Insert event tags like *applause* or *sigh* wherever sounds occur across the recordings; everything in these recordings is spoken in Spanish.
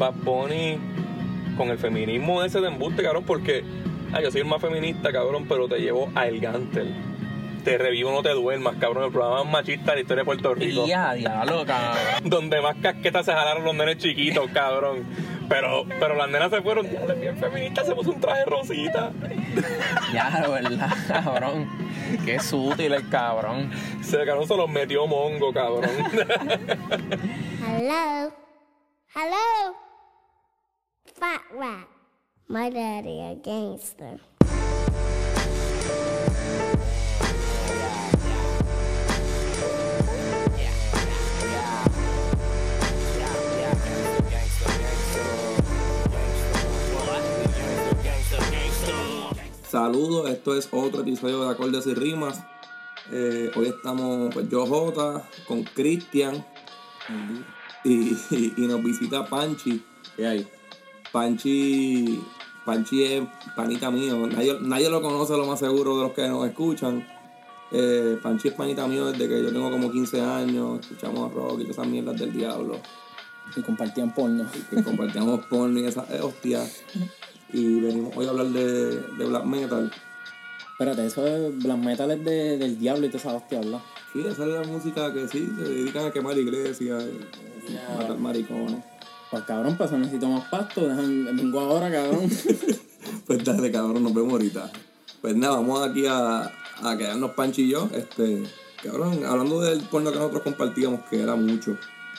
Bad Bunny con el feminismo ese de embuste, cabrón, porque ah, yo soy el más feminista, cabrón, pero te llevo a El Gantel. Te revivo, no te duermas, cabrón. El programa más machista de la historia de Puerto Rico. Ya, diablo, cabrón. *laughs* Donde más casquetas se jalaron los nenes chiquitos, cabrón. Pero, pero las nenas se fueron, ya, bien feminista, se puso un traje rosita. *laughs* Ya, de verdad, cabrón. Qué sutil el cabrón. Se cabrón se los metió mongo, cabrón. *laughs* Hello? Hello? Fat rat. My daddy a gangster. Saludos, esto es otro episodio de Acordes y Rimas. Eh, hoy estamos, pues yo Jota, con Cristian y, y- y nos visita Panchi. ¿Qué hay? Panchi, Panchi es panita mío, nadie, nadie lo conoce lo más seguro de los que nos escuchan. Eh, Panchi es panita mío desde que yo tengo como 15 años, escuchamos rock y todas esas mierdas del diablo. Y compartían porno. que compartíamos *laughs* porno y esas eh, hostias. Y venimos hoy a hablar de, de black metal. Espérate, eso es Black Metal es de, del diablo y toda esa hostia, ¿verdad? Sí, esa es la música que sí, se dedican a quemar iglesias, y matar maricones. Pues cabrón, pues necesito más pasto. dejan- Vengo ahora, cabrón. *laughs* Pues dale, cabrón, nos vemos ahorita. Pues nada, vamos aquí a, a quedarnos Panchi y yo. Este, cabrón, hablando del porno que nosotros compartíamos, que era mucho.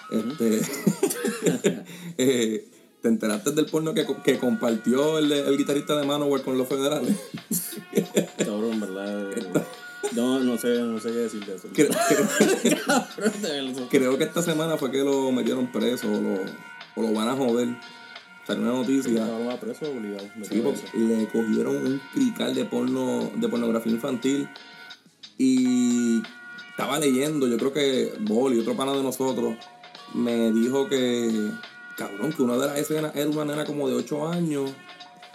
Este, *laughs* eh, ¿te enteraste del porno que, que compartió el, el guitarrista de Manowar con los federales? *laughs* Cabrón, ¿verdad? No, no sé, no sé qué decir de eso. Creo, creo- creo que esta semana fue que lo metieron preso o lo, o lo van a joder. Salió una noticia. Preso obligado. Sí, le cogieron un crical de porno, de pornografía infantil y estaba leyendo, yo creo que Boli, otro pana de nosotros, me dijo que, cabrón, que una de las escenas era una nena como de 8 años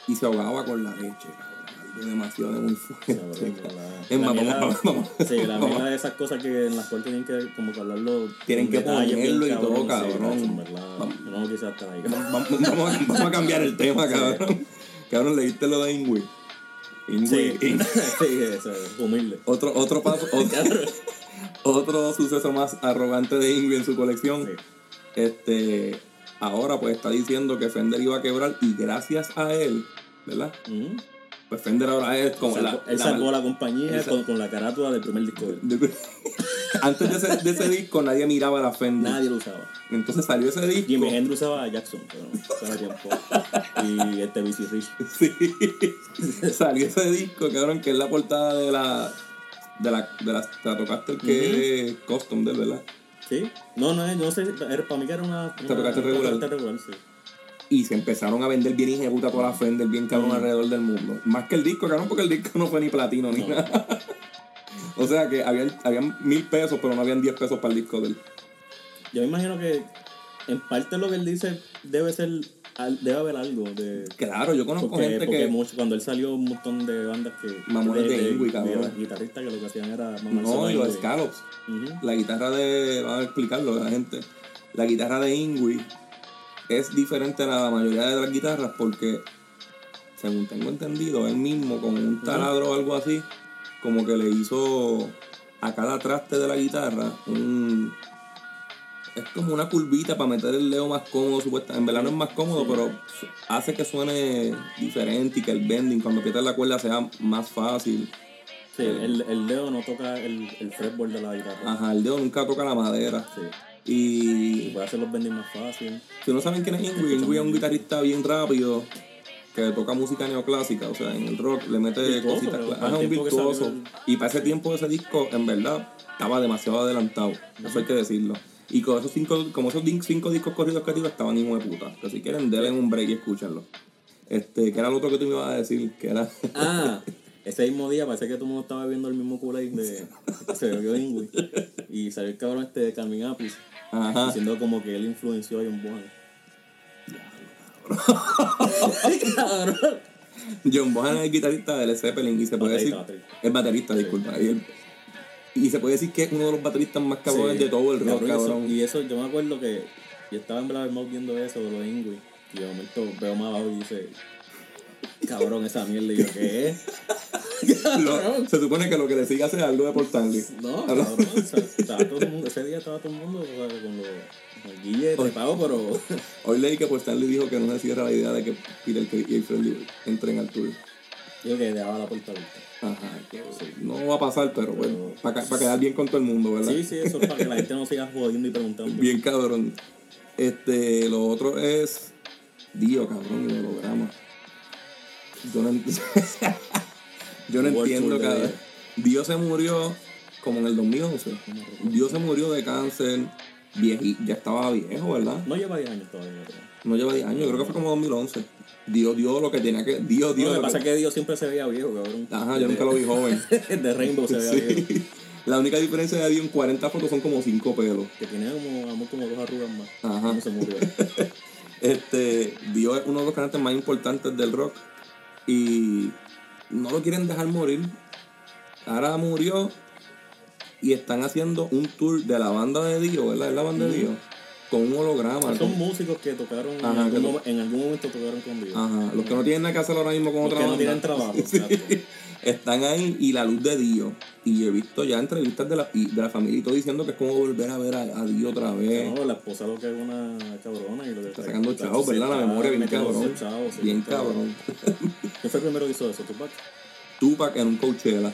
y se ahogaba con la leche, cabrón. Demasiado muy fuerte. Es más, mierda- vamos, vamos, Sí, la mierda de esas cosas que en las cuales tienen que como que hablarlo. Tienen que ponerlo y todo, cabrón. Vamos. Yo no quise estar ahí. Vamos, vamos a- cambiar el tema, cabrón. Cabrón, leíste lo de Ingui. Ingui, Sí, Ingui. *laughs* sí, eso, humilde. Otro, otro paso, *laughs* otro, otro suceso más arrogante de Ingrid en su colección. Este, ahora pues está diciendo que Fender iba a quebrar y gracias a él, ¿verdad? Pues Fender ahora es como la, él salvó la compañía con, con la carátula del primer disco de *laughs* Antes de ese, de ese disco nadie miraba la Fender. Nadie lo usaba. Entonces salió ese disco. Jimi Hendrix usaba a Jackson, pero tiempo. *laughs* Y este BC Rich. Sí. salió ese disco, cabrón, que es la portada de la de la de la Stratocaster que es custom de él, ¿verdad? ¿Sí? No, no, no sé. Para mí que era una. tocaste regular. una regular, sí. Y se empezaron a vender bien ejecuta toda la Fender, bien cabrón alrededor del mundo. Más que el disco, cabrón, porque el disco no fue ni platino ni nada. *laughs* o sea que habían, habían mil pesos, pero no habían diez pesos para el disco de él. Yo me imagino que en parte lo que él dice debe ser. Debe haber algo de. Claro, yo conozco Porque, gente porque que. mucho- cuando él salió un montón de bandas que. Mamones de Ingui, cabrón. guitarristas que lo que hacían era No, y los. Scallops. La guitarra de. Vamos a explicarlo a la gente. La guitarra de Ingui es diferente a la mayoría de las guitarras porque, según tengo entendido, él mismo con un taladro o algo así, como que le hizo a cada traste de la guitarra un. Es como una curvita para meter el dedo más cómodo, supuestamente. En verdad no es más cómodo, pero hace que suene diferente y que el bending, cuando aprietas la cuerda, sea más fácil. Sí, el, el dedo no toca el, el fretboard de la guitarra. Ajá, el dedo nunca toca la madera. Sí. Y Y puede hacer los bending más fácil. Si no saben quién es Ingui, Ingui es un guitarrista bien rápido que toca música neoclásica, o sea, en el rock le mete Virtuoso, cositas. Ajá, el un virtuoso. el- Y para ese tiempo ese disco, en verdad, estaba demasiado adelantado. Eso hay que decirlo. Y con esos cinco, como esos cinco discos corridos que tiró, estaban hijo de puta. Que si quieren, denle un break y escúchenlo. Este, que era lo otro que tú me ibas a decir, que era. Ah, *laughs* ese mismo día parece que todo el mundo estaba bebiendo el mismo Kool-Aid de. Se bebió Ingui. Y salió el cabrón este de Carmen Apis Ajá. diciendo como que él influenció a John Bonham. cabrón. *laughs* John Bonham es el guitarrista de Led Zeppelin y se puede Baterista, decir. baterista. Es baterista, disculpa. Y, se puede decir que es uno de los bateristas más cabrones Sí, de todo el rock, cabrón, eso-. Y eso, yo me acuerdo que yo estaba en Blabbermouth viendo eso de los Ingui. Y de momento veo más abajo y dice, cabrón, esa mierda. Y yo, ¿qué es? *laughs* Lo- se supone que lo que le sigue hace algo de Portanli. No, cabrón, o sea, estaba todo el mundo, ese día estaba todo el mundo o sea, con los, el guille trepado, pero Hoy leí que Portanli dijo que no se cierra la idea de que Peter y Freddy entren al tour. digo que dejaba la puerta abierta. Ajá, que no va a pasar, pero bueno, para, quedar bien con todo el mundo, ¿verdad? Sí, sí, eso es para que la gente no siga jodiendo y preguntando. Bien cabrón. Este, lo otro es Dio, cabrón, el holograma. Yo no, ent- *laughs* Yo no entiendo, Tour de cabrón. Dio se murió como en el 2011. Dio se murió de cáncer, vieji- ya estaba viejo, ¿verdad? No lleva 10 años todavía, creo. No lleva 10 años, yo creo que fue como 2011. Dio, dio lo que tenía que. Dio, dio. No, lo que pasa que- es que Dios siempre se veía viejo, cabrón. Ajá, yo nunca lo vi joven. *laughs* de Rainbow se veía viejo. *laughs* La única diferencia de Dio en 40 fotos son como 5 pelos. Que tenía como, como, como dos arrugas más. Ajá. No se murió. Este, Dio es uno de los cantantes más importantes del rock y no lo quieren dejar morir. Ahora murió y están haciendo un tour de la banda de Dio, ¿verdad? Es la banda de Dio. Con un holograma. Son músicos que tocaron, en, Ajá, algún, que- mo- en algún momento tocaron con Dios. Ajá, los que no tienen nada que hacer ahora mismo con Los otra que no banda. tienen trabajo, *laughs* Sí. exacto. Están ahí y la luz de Dio. Y yo he visto ya entrevistas de la, de la familia y todo diciendo que es como volver a ver a, a Dio otra vez. No, la esposa lo que es una cabrona y lo que Está sacando chavos, ¿verdad? La memoria bien cabrón. Bien cabrón. ¿Quién fue el primero que hizo eso? ¿Tupac? Tupac en un Coachella.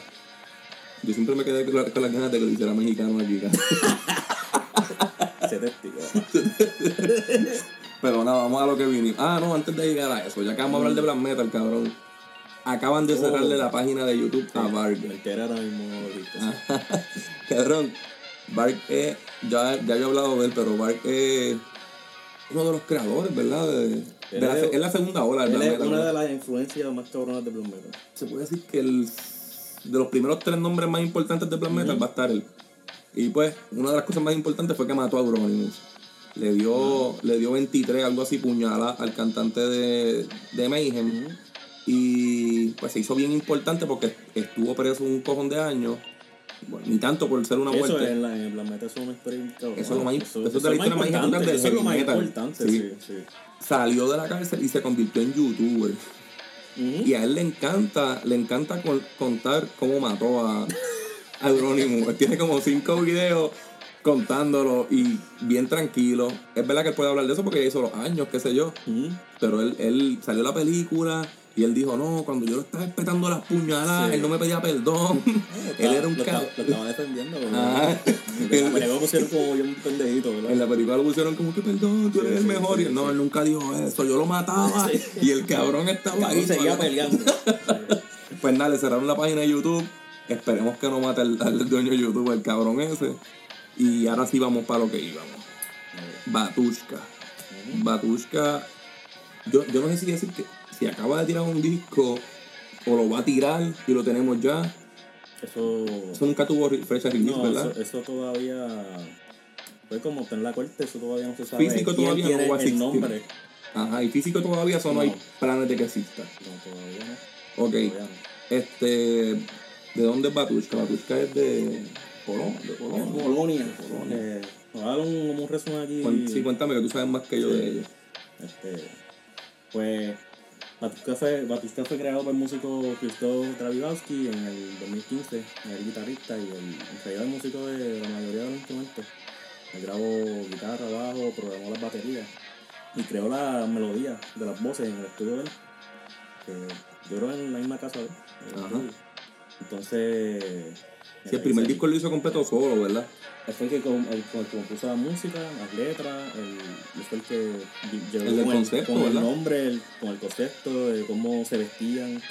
Yo siempre me quedé con, la- con las ganas de que lo hiciera mexicano aquí. testigo. *laughs* Pero nada, vamos a lo que vinimos. Ah, no, antes de llegar a eso, ya que vamos a hablar de Black Metal, cabrón. Acaban de cerrarle Oh. la página de YouTube a Bark. Me enteré ahora mismo ahorita. sí. *laughs* cabrón, Bark es. Ya, ya he hablado de él, pero Bark es uno de los creadores, ¿verdad? De, de la, Él es- la segunda ola del Black es una de las influencias más cabronas de Blue Metal. se puede decir que el, de los primeros tres nombres más importantes de Black Metal va a estar él. Y pues, una de las cosas más importantes fue que mató a Euronymous. Le dio, le dio 23, algo así, puñala al cantante de, de Mayhem. Y pues se hizo bien importante porque estuvo preso un cojón de años. Bueno, ni tanto por ser una Eso muerte. en, la, en Black eso es historia cabrona. Eso es lo más- eso es de la más importante Eso es lo más importante, Sí. sí, sí. Salió de la cárcel y se convirtió en youtuber. Y a él le encanta, le encanta con- contar cómo mató a, a *laughs* tiene como cinco videos contándolo y bien tranquilo. Es verdad que él puede hablar de eso porque ya hizo los años, qué sé yo. Pero él, él salió la película y él dijo, no, cuando yo lo estaba espetando las puñaladas, Sí. él no me pedía perdón. *laughs* *laughs* él era un cabrón. lo estaba defendiendo, *laughs* Ah. ¿verdad? Me lo pusieron como yo un pendejito, ¿verdad? En la película lo pusieron como que perdón, tú eres Sí, el mejor. sí, y él, no, él nunca dijo eso, yo lo mataba. Y el cabrón estaba Cabrón, ahí. seguía peleando. Pues nada, le cerraron la página de YouTube. Esperemos que no mate al, al dueño de YouTube, el cabrón ese. Y ahora sí vamos para lo que íbamos. Batushka. Batushka. Yo, yo no sé si decir que si acaba de tirar un disco o lo va a tirar y lo tenemos ya. Eso. Eso nunca tuvo fecha de release, No, ¿verdad? eso, eso todavía. Fue como está en la corte, eso todavía no se sabe. Físico todavía no va a existir. nombre. Ajá, y físico todavía, eso no, hay planes de que exista. No, todavía no. Ok. Todavía no. Este. ¿De dónde es Batushka? Batushka es de Polonia. De Polonia. Polonia. Polonia. Eh, un, un resumen aquí. Sí, cuéntame que tú sabes más que yo de ellos. Este, pues Batushka fue, creado por el músico Krzysztof Dravidowski en el 2015, el guitarrista y el, el músico de la mayoría de los instrumentos. Él grabó guitarra, bajo, programó las baterías y creó la melodía de las voces en el estudio de él. Que yo creo en la misma casa de él. en. Entonces... Sí, el primer disco lo hizo completo solo, ¿verdad? él fue el que, compuso la música, las letras, el, él fue el que lle- llevó El con, concepto, con el ¿verdad? nombre, el- con el concepto de cómo se vestían.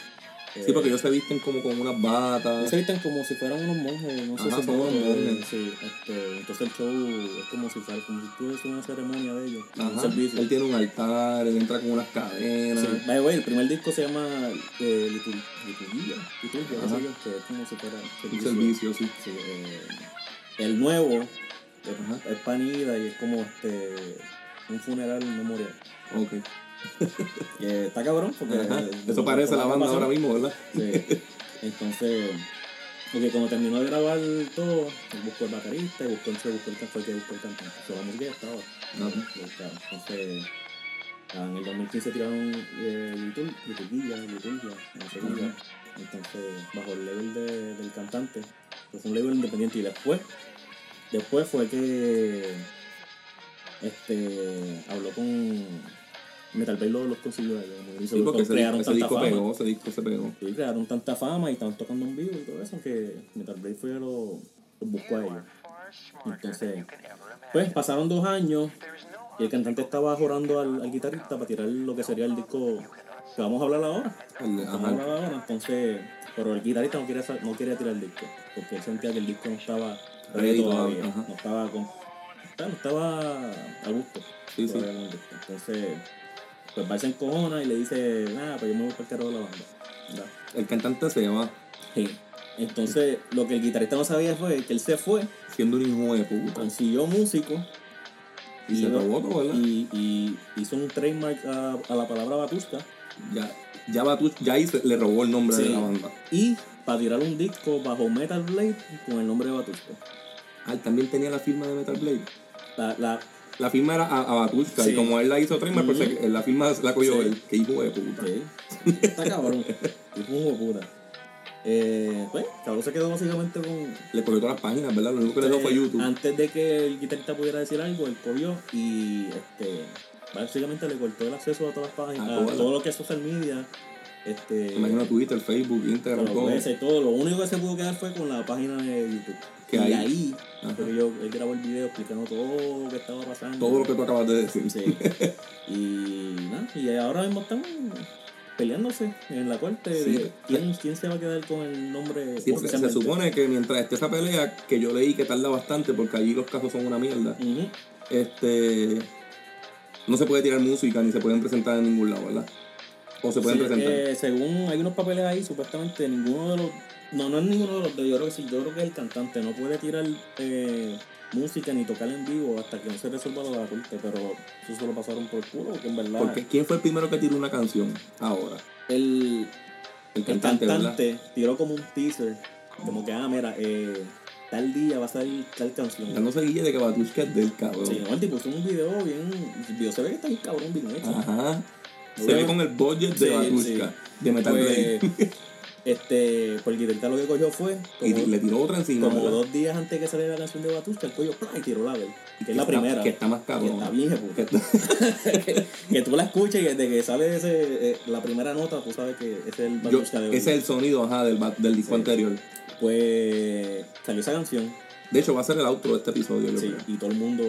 Sí, porque ellos se visten como con unas ellos batas. se visten como si fueran unos monjes, no sé Ajá, si son unos monjes. Sí, este, entonces el show es como si fuera como si tuviese una ceremonia de ellos, un Ajá. servicio. Él tiene un altar, él entra con unas cadenas. Sí, by the way, el primer disco se llama eh, Litur- Liturgia, Liturgia, Ajá. sé yo, que es como si fuera Un servicio, sí. Sí, eh, el nuevo es, Ajá. es panida y es como este un funeral memorial. Ok. *laughs* Que está cabrón porque Ajá. Eso parece la banda ahora mismo, ¿verdad? Sí. Entonces, porque cuando terminó de grabar todo, él buscó el baterista y buscó el, se buscó el, que buscó el cantante. O sea, la música ya estaba. Entonces, En el 2015 tiraron eh, no sé qué, Ajá. entonces bajo el label de- del cantante, pues fue un label independiente y después, después fue que este habló con Metal Bay lo- los consiguió ellos, como Sí, porque los ese, crearon ese tanta disco fama. pegó, ese disco se pegó. Sí, crearon tanta fama y estaban tocando en vivo y todo eso que Metal Blade fue y lo, los buscó a ellos. Entonces, pues pasaron dos años y el cantante estaba jorando al, al guitarrista para tirar lo que sería el disco que vamos a hablar ahora. Vamos a hablar ahora, entonces, pero el guitarrista no quería, no quería tirar el disco porque él sentía que el disco no estaba ready todavía, ajá. no estaba con, no estaba a gusto. Sí, sí. Entonces, pues va y se encojona y le dice, nada, pues yo me voy para el carro de la banda. ¿verdad? El cantante se llama Sí. Entonces, lo que el guitarrista no sabía fue que él se fue, siendo un hijo de puta. consiguió músico Y se robó todo, ¿verdad? y, y hizo un trademark a, a la palabra Batusta. Ya, ya Batu- ya se- le robó el nombre Sí. de la banda. Y para tirar un disco bajo Metal Blade con el nombre de Batusta. Ah, también tenía la firma de Metal Blade. La, la, La firma era a, a Batushka Sí. y como él la hizo pues Ujú. se- la firma la cogió Sí. él. Qué hijo de puta. sí. Está cabrón. Un hijo de puta. Eh, pues, cabrón se quedó básicamente con. Le cogió todas las páginas, ¿verdad? Lo único que le dio fue YouTube. Antes de que el guitarrista pudiera decir algo, él cogió y este básicamente le cortó el acceso a todas las páginas, A a, todas. todo lo que es social media. Este, imagino Twitter, Facebook, Instagram, todo. Lo único que se pudo quedar fue con la página de YouTube. Que y ahí- ahí, Ajá. fue que yo, él grabó el video explicando todo lo que estaba pasando. Todo lo que tú acabas de decir. Sí. y nada, y ahora mismo están peleándose en la corte de quién, quién se va a quedar con el nombre Sí, porque se oficialmente. supone que mientras esté esa pelea, que yo leí que tarda bastante porque allí los casos son una mierda, este no se puede tirar música ni se pueden presentar en ningún lado, ¿verdad? O se pueden Sí, presentar. eh, según hay unos papeles ahí, supuestamente ninguno de los. No, no es ninguno de los dos. Yo creo que sí, yo creo que el cantante no puede tirar eh, música ni tocar en vivo hasta que no se resuelva lo de la corte. Pero eso se lo pasaron por el culo, porque en verdad. Porque ¿quién fue el primero que tiró una canción ahora? el, El el cantante, tiró como un teaser. Como que, ah, mira, eh, tal día va a salir tal canción. Dándose guille de que Batushka es del cabrón. Sí, no, el tipo hizo un video bien. El video se ve que está bien cabrón, bien hecho. Ajá. Se Bueno. ve con el budget de Batushka, de Metal Pues, Blade. *laughs* este, por el guitarrista lo que cogió fue. Y le tiró otra encima. Como ¿verdad? dos días antes que saliera la canción de Batushka, el ¡plá! y tiró la de él. Que es la está- primera. que está más Que cabrón. está bien, Que puta. *laughs* que, que tú la escuches y desde que sale ese, eh, la primera nota, tú sabes que ese es el yo- Batushka de ese es el sonido ajá, del, del disco Sí. anterior. Pues salió esa canción, De hecho, va a ser el outro de este episodio, yo sí, creo. y todo el mundo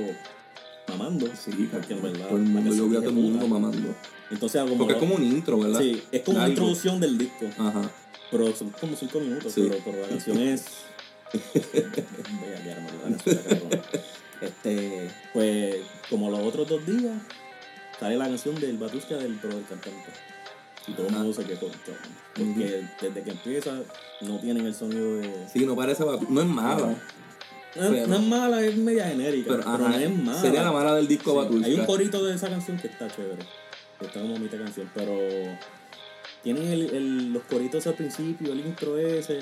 mamando. Sí, porque en verdad. todo el mundo, yo vi a todo el mundo mamando. Entonces, como. Porque es como un intro, ¿verdad? Sí, es como una introducción del disco. Ajá. Pero son como cinco minutos, Sí. pero, pero la canción es. Voy a la canción. Este, pues, como los otros dos días, sale la canción del Batushka del pro del cantante. Y todo el mundo se quedó. Porque desde que empieza, no tienen el sonido de. Sí, no parece No es mala. No, Pero- no es mala, es media genérica. Pero, Pero, ajá, no es mala. Sería la mala del disco Sí, Batushka. Hay un corito de esa canción que está chévere. Que está como mitad canción, pero tienen el, el- los coritos al principio, el intro ese,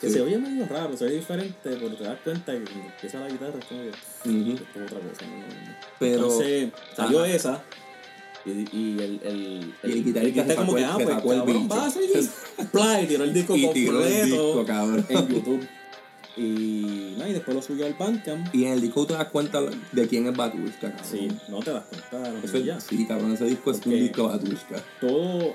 que Sí. se oye medio raro, se ve diferente, pero te das cuenta que cuando empieza la guitarra es como que Ujú. esto es otra cosa. ¿no? Pero. Entonces salió ajá. esa. Y, y el, el, Y el guitarrista se como que, el- ah, pues el cabrón, bicho. va a seguir. *laughs* Pla, y tiró el disco Y tiró el completo disco, cabrón. en YouTube. Y, nada, y después lo subió al Bandcamp. Y en el disco te das cuenta de quién es Batushka, cabrón. Sí, no te das cuenta. no, Eso es- ya. sí, cabrón, ese disco es un disco Batushka. Todo,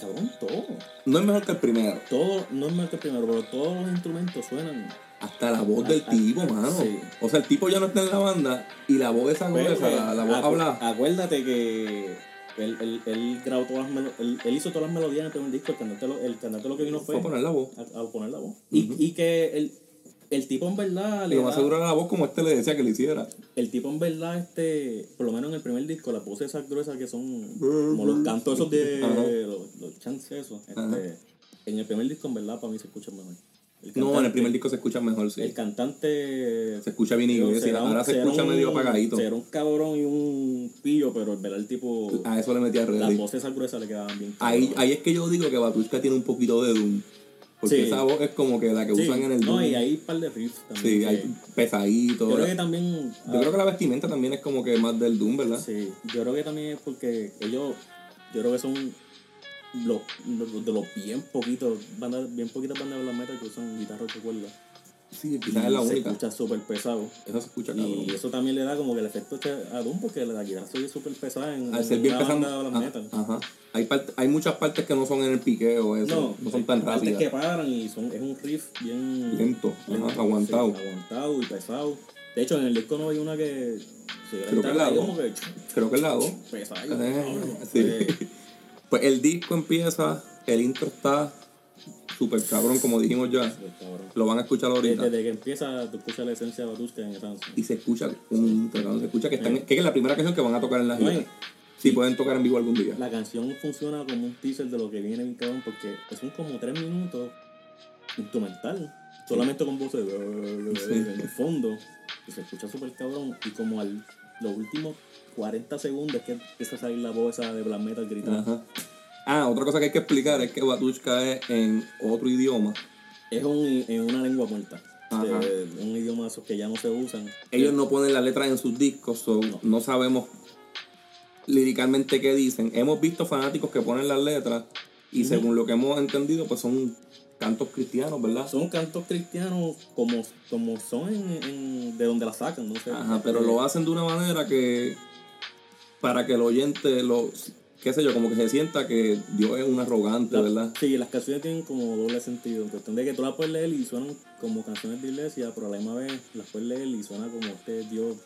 cabrón, todo. No es mejor que el primero. Todo, no es más que el primero, pero todos los instrumentos suenan. Hasta la voz del ah, tipo, mano. sí. O sea, el tipo ya no está en la banda y la voz esa gruesa, Pero, la, la voz acu- habla. Acuérdate que él, él, él grabó todas las él, él hizo todas las melodías en el primer disco, el cantante lo, el cantante lo que vino fue Fue a poner la voz. a, a poner la voz. y, y que el, el tipo en verdad le lo más da- seguro era la voz como este le decía que le hiciera. el tipo en verdad, este, por lo menos en el primer disco, las voces esas gruesas que son como los cantos esos de los, los chants esos, este, en el primer disco en verdad para mí se escucha mejor. El No, en el primer disco se escucha mejor, sí. El cantante. Se escucha bien inglés, será ahora se escucha un- medio apagadito. Será un cabrón y un pillo, pero en verdad el tipo. A eso le metía Las ready. voces esas gruesas le quedaban bien. Ahí, ahí es que yo digo que Batushka tiene un poquito de Doom. Porque Sí. esa voz es como que la que Sí, usan en el No, Doom. y hay un par de riffs también. Sí, hay pesadito. Yo creo que también. Yo creo que la vestimenta también es como que más del Doom, ¿verdad? Sí, yo creo que también es porque ellos, yo creo que son los, los- de los bien poquitos, bandas, bien poquitas bandas de black metal que usan guitarra de cuerda. Sí, quizás es la se única. escucha súper pesado. Eso se escucha cabrón. Y eso también le da como que el efecto este a Doom porque la guitarra se oye súper pesada en, Al ser en bien metal. Ajá. Hay, part- hay muchas partes que no son en el piqueo, eso. No, son tan hay partes rápidas. que paran y son, es un riff bien Lento, ajá, aguantado. sí, aguantado y pesado. De hecho, en el disco no hay una que se Creo que la dos. que Creo que es la 2. pesada. Eh, sí. *laughs* Pues el disco empieza, el intro está súper cabrón, como dijimos ya. Lo van a escuchar ahorita. Desde que empieza, tú escuchas la esencia de Batuska en esa canción. Y se escucha un se escucha que están, que es la primera canción que van a tocar en la gira. Si pueden tocar en vivo algún día. La canción funciona como un teaser de lo que viene bien cabrón porque son como tres minutos instrumental. Solamente con voces en el fondo. Y se escucha súper cabrón. Y como al los últimos 40 segundos que empieza a salir la voz esa de black metal gritando. Ajá. Ah, otra cosa que hay que explicar es que Batushka es en otro idioma. Es un, en una lengua muerta. Ajá. Eh, un idioma de esos que ya no se usan. Ellos no ponen las letras en sus discos, so no. sabemos líricamente qué dicen. Hemos visto fanáticos que ponen las letras y según lo que hemos entendido, pues son cantos cristianos, ¿verdad? Son cantos cristianos como, como son en, en- de donde la sacan, no sé. Ajá, pero Eh, lo hacen de una manera que para que el oyente lo qué sé yo, como que se sienta que Dios es un arrogante, La- ¿verdad? Sí, las canciones tienen como doble sentido. En cuestión de que tú las puedes leer y suenan como canciones de iglesia, pero a la misma vez las puedes leer y suena como este Dios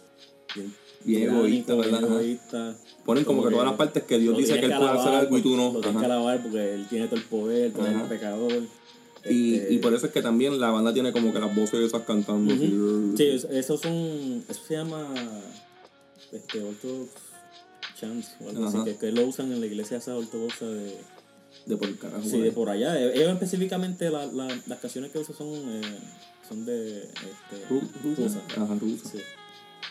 bien, Bien egoísta, ¿verdad? Egoísta. Ponen como que todas las partes que Dios dice que él puede hacer algo y tú no. Lo tienes que alabar porque él tiene todo el poder, Ajá. el pecador. Y, Este, y por eso es que también la banda tiene como que las voces esas cantando. así. Sí, eso, son. Eso se llama. Este, Orthodox Chants o algo Ajá. así, que, que lo usan en la iglesia esa ortodoxa de. De por el carajo. Sí, de por allá. Eh, Ellos específicamente la, la, las canciones que usan son, eh, son de. Este, Ru- rusa. Ajá, rusa. Sí.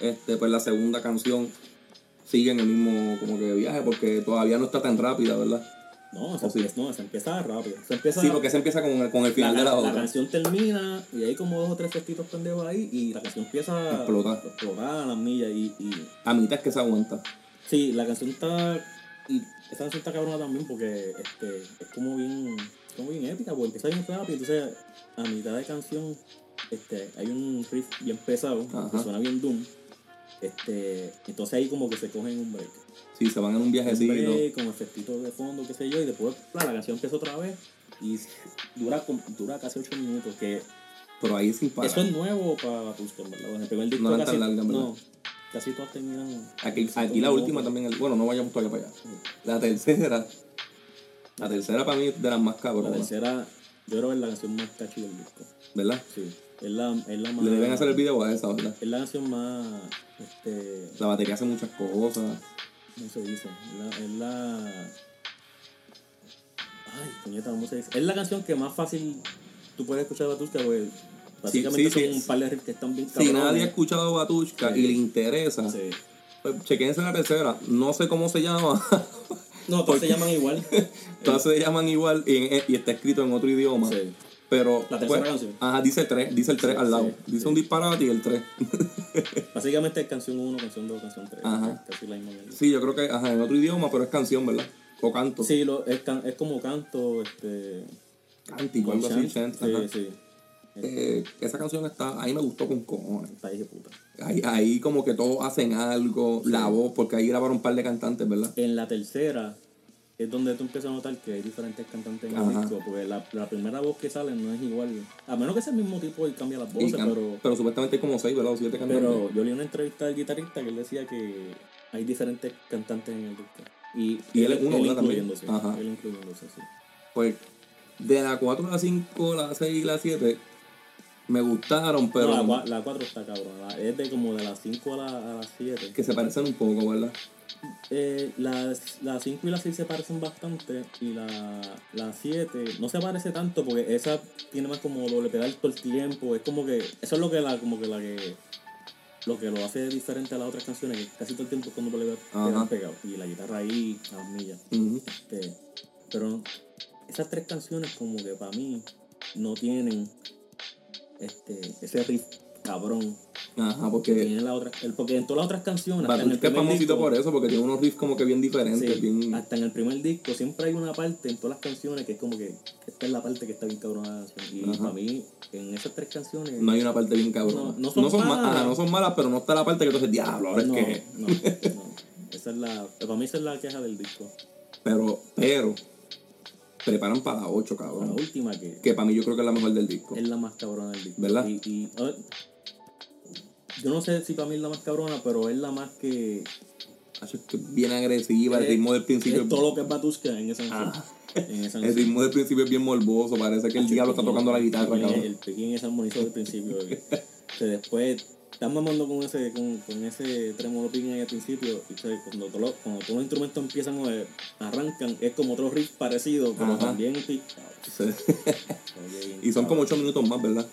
Este, pues la segunda canción sigue en el mismo como que viaje porque todavía no está tan rápida, ¿verdad? No, se, empieza, no, se empieza rápido. Se empieza, Sí, porque se empieza con el, con el final la, de la la otra. canción termina y hay como dos o tres festitos pendejos ahí y la canción empieza A explotar. a explotar a las millas y, y A mitad es que se aguanta. Sí, la canción está. Y esta canción está cabrona también porque este, es como bien. como bien épica, porque empieza bien rápido. Entonces, a mitad de canción, este, hay un riff bien pesado, Ajá. que suena bien doom. Este, entonces ahí como que se cogen un break. Sí, se van en un Un viajecito. break, con efectitos de fondo, qué sé yo, y después la canción empieza otra vez y dura, dura casi 8 minutos. Que Pero ahí sin parar. eso es nuevo para Tusker, ¿verdad? En el primer disco No casi, ¿verdad? no, casi todas terminan. Aquí, aquí la última también, el- bueno, no vayamos todavía para allá. La tercera, la tercera para mí es de las más La cabronas, tercera, yo creo que es la canción más catchy del disco. ¿verdad? Sí. Es la, es la más. Le deben hacer el video a esa, ¿verdad? Es la canción más. Este. La batería hace muchas cosas. ¿Cómo se dice? Es la. Es la ay, puñeta, ¿cómo se dice? Es la canción que más fácil tú puedes escuchar de Batuska, porque básicamente sí, son sí. un par de riffs que están bien Si cabrones. nadie ha escuchado Batushka y le interesa, pues chequense la tercera. No sé cómo se llama. *laughs* No, todos se llaman igual. *laughs* Todas se llaman igual y, y está escrito en otro idioma. Pero. La tercera pues, canción. Ajá, dice 3, dice el 3 Sí, al lado. sí, dice sí. un disparate y el 3. *laughs* Básicamente es canción 1, canción 2, canción 3. Ajá. Casi la misma sí, yo creo que ajá, en otro idioma, pero es canción, ¿verdad? O canto. Sí, lo, es, can- es como canto, este. Cántico, algo así. chant. Sí, sí. Eh, esa canción está, ahí me gustó con cojones. Está ahí de puta. Ahí, ahí como que todos hacen algo, la voz, porque ahí grabaron un par de cantantes, ¿verdad? En la tercera es donde tú empiezas a notar que hay diferentes cantantes en el disco, porque la, la primera voz que sale no es igual. A menos que sea el mismo tipo y cambia las voces, can- pero, pero supuestamente hay como seis, ¿verdad? O siete cantantes. pero yo leí una entrevista del guitarrista que él decía que hay diferentes cantantes en el disco. Y, Y él es uno. También. incluyéndose. Ajá. Él incluyéndose, sí. Pues de la 4 a la 5, la 6 y la 7 me gustaron, pero No, la, cua- la 4 está cabrón. la- es de como de las 5 a, la, a las 7. que se parecen un poco, ¿verdad? Eh, las, las 5 y las 6 se parecen bastante y la, la 7 no se parece tanto porque esa tiene más como doble pedal todo el tiempo. Es como que eso es lo que la como que la que lo que lo hace diferente a las otras canciones que casi todo el tiempo es con doble pedal pegado y la guitarra ahí a las millas. Este, pero esas tres canciones como que para mí no tienen este, ese riff cabrón Ajá, que porque tiene la otra, el, porque en todas las otras canciones, hasta en el Batushka es primer famosito disco, por eso, porque tiene unos riffs como que bien diferentes, sí, bien... hasta en el primer disco siempre hay una parte en todas las canciones que es como que esta es la parte que está bien cabrona y Ajá. para mí en esas tres canciones No hay una parte bien cabrona. No, no son ma- malas. ajá, no son malas, pero no está la parte que tú dices, diablo, ahora no, es que... no, no. *laughs* Esa es la, para mí esa es la queja del disco. Pero, pero, preparan para la 8, La cabrón. última que Que para mí yo creo que es la mejor del disco. es la más cabrona del disco. ¿Verdad? Y, y, yo no sé si para mí es la más cabrona, pero es la más que es es bien agresiva, el es- ritmo del principio. es todo lo que es Batushka en esa canción. Ah. El ritmo del principio es bien morboso, parece que el diablo está tocando la guitarra, El, cabrón. el pequeño es armonizado del principio. *laughs* que después están mamando con ese, con, con ese tremolo picking ahí al principio. Y cuando, todos los- cuando todos los instrumentos empiezan a arrancan, es como otro riff parecido, pero Ajá. también Sí. *laughs* Y son como 8 minutos más, ¿verdad?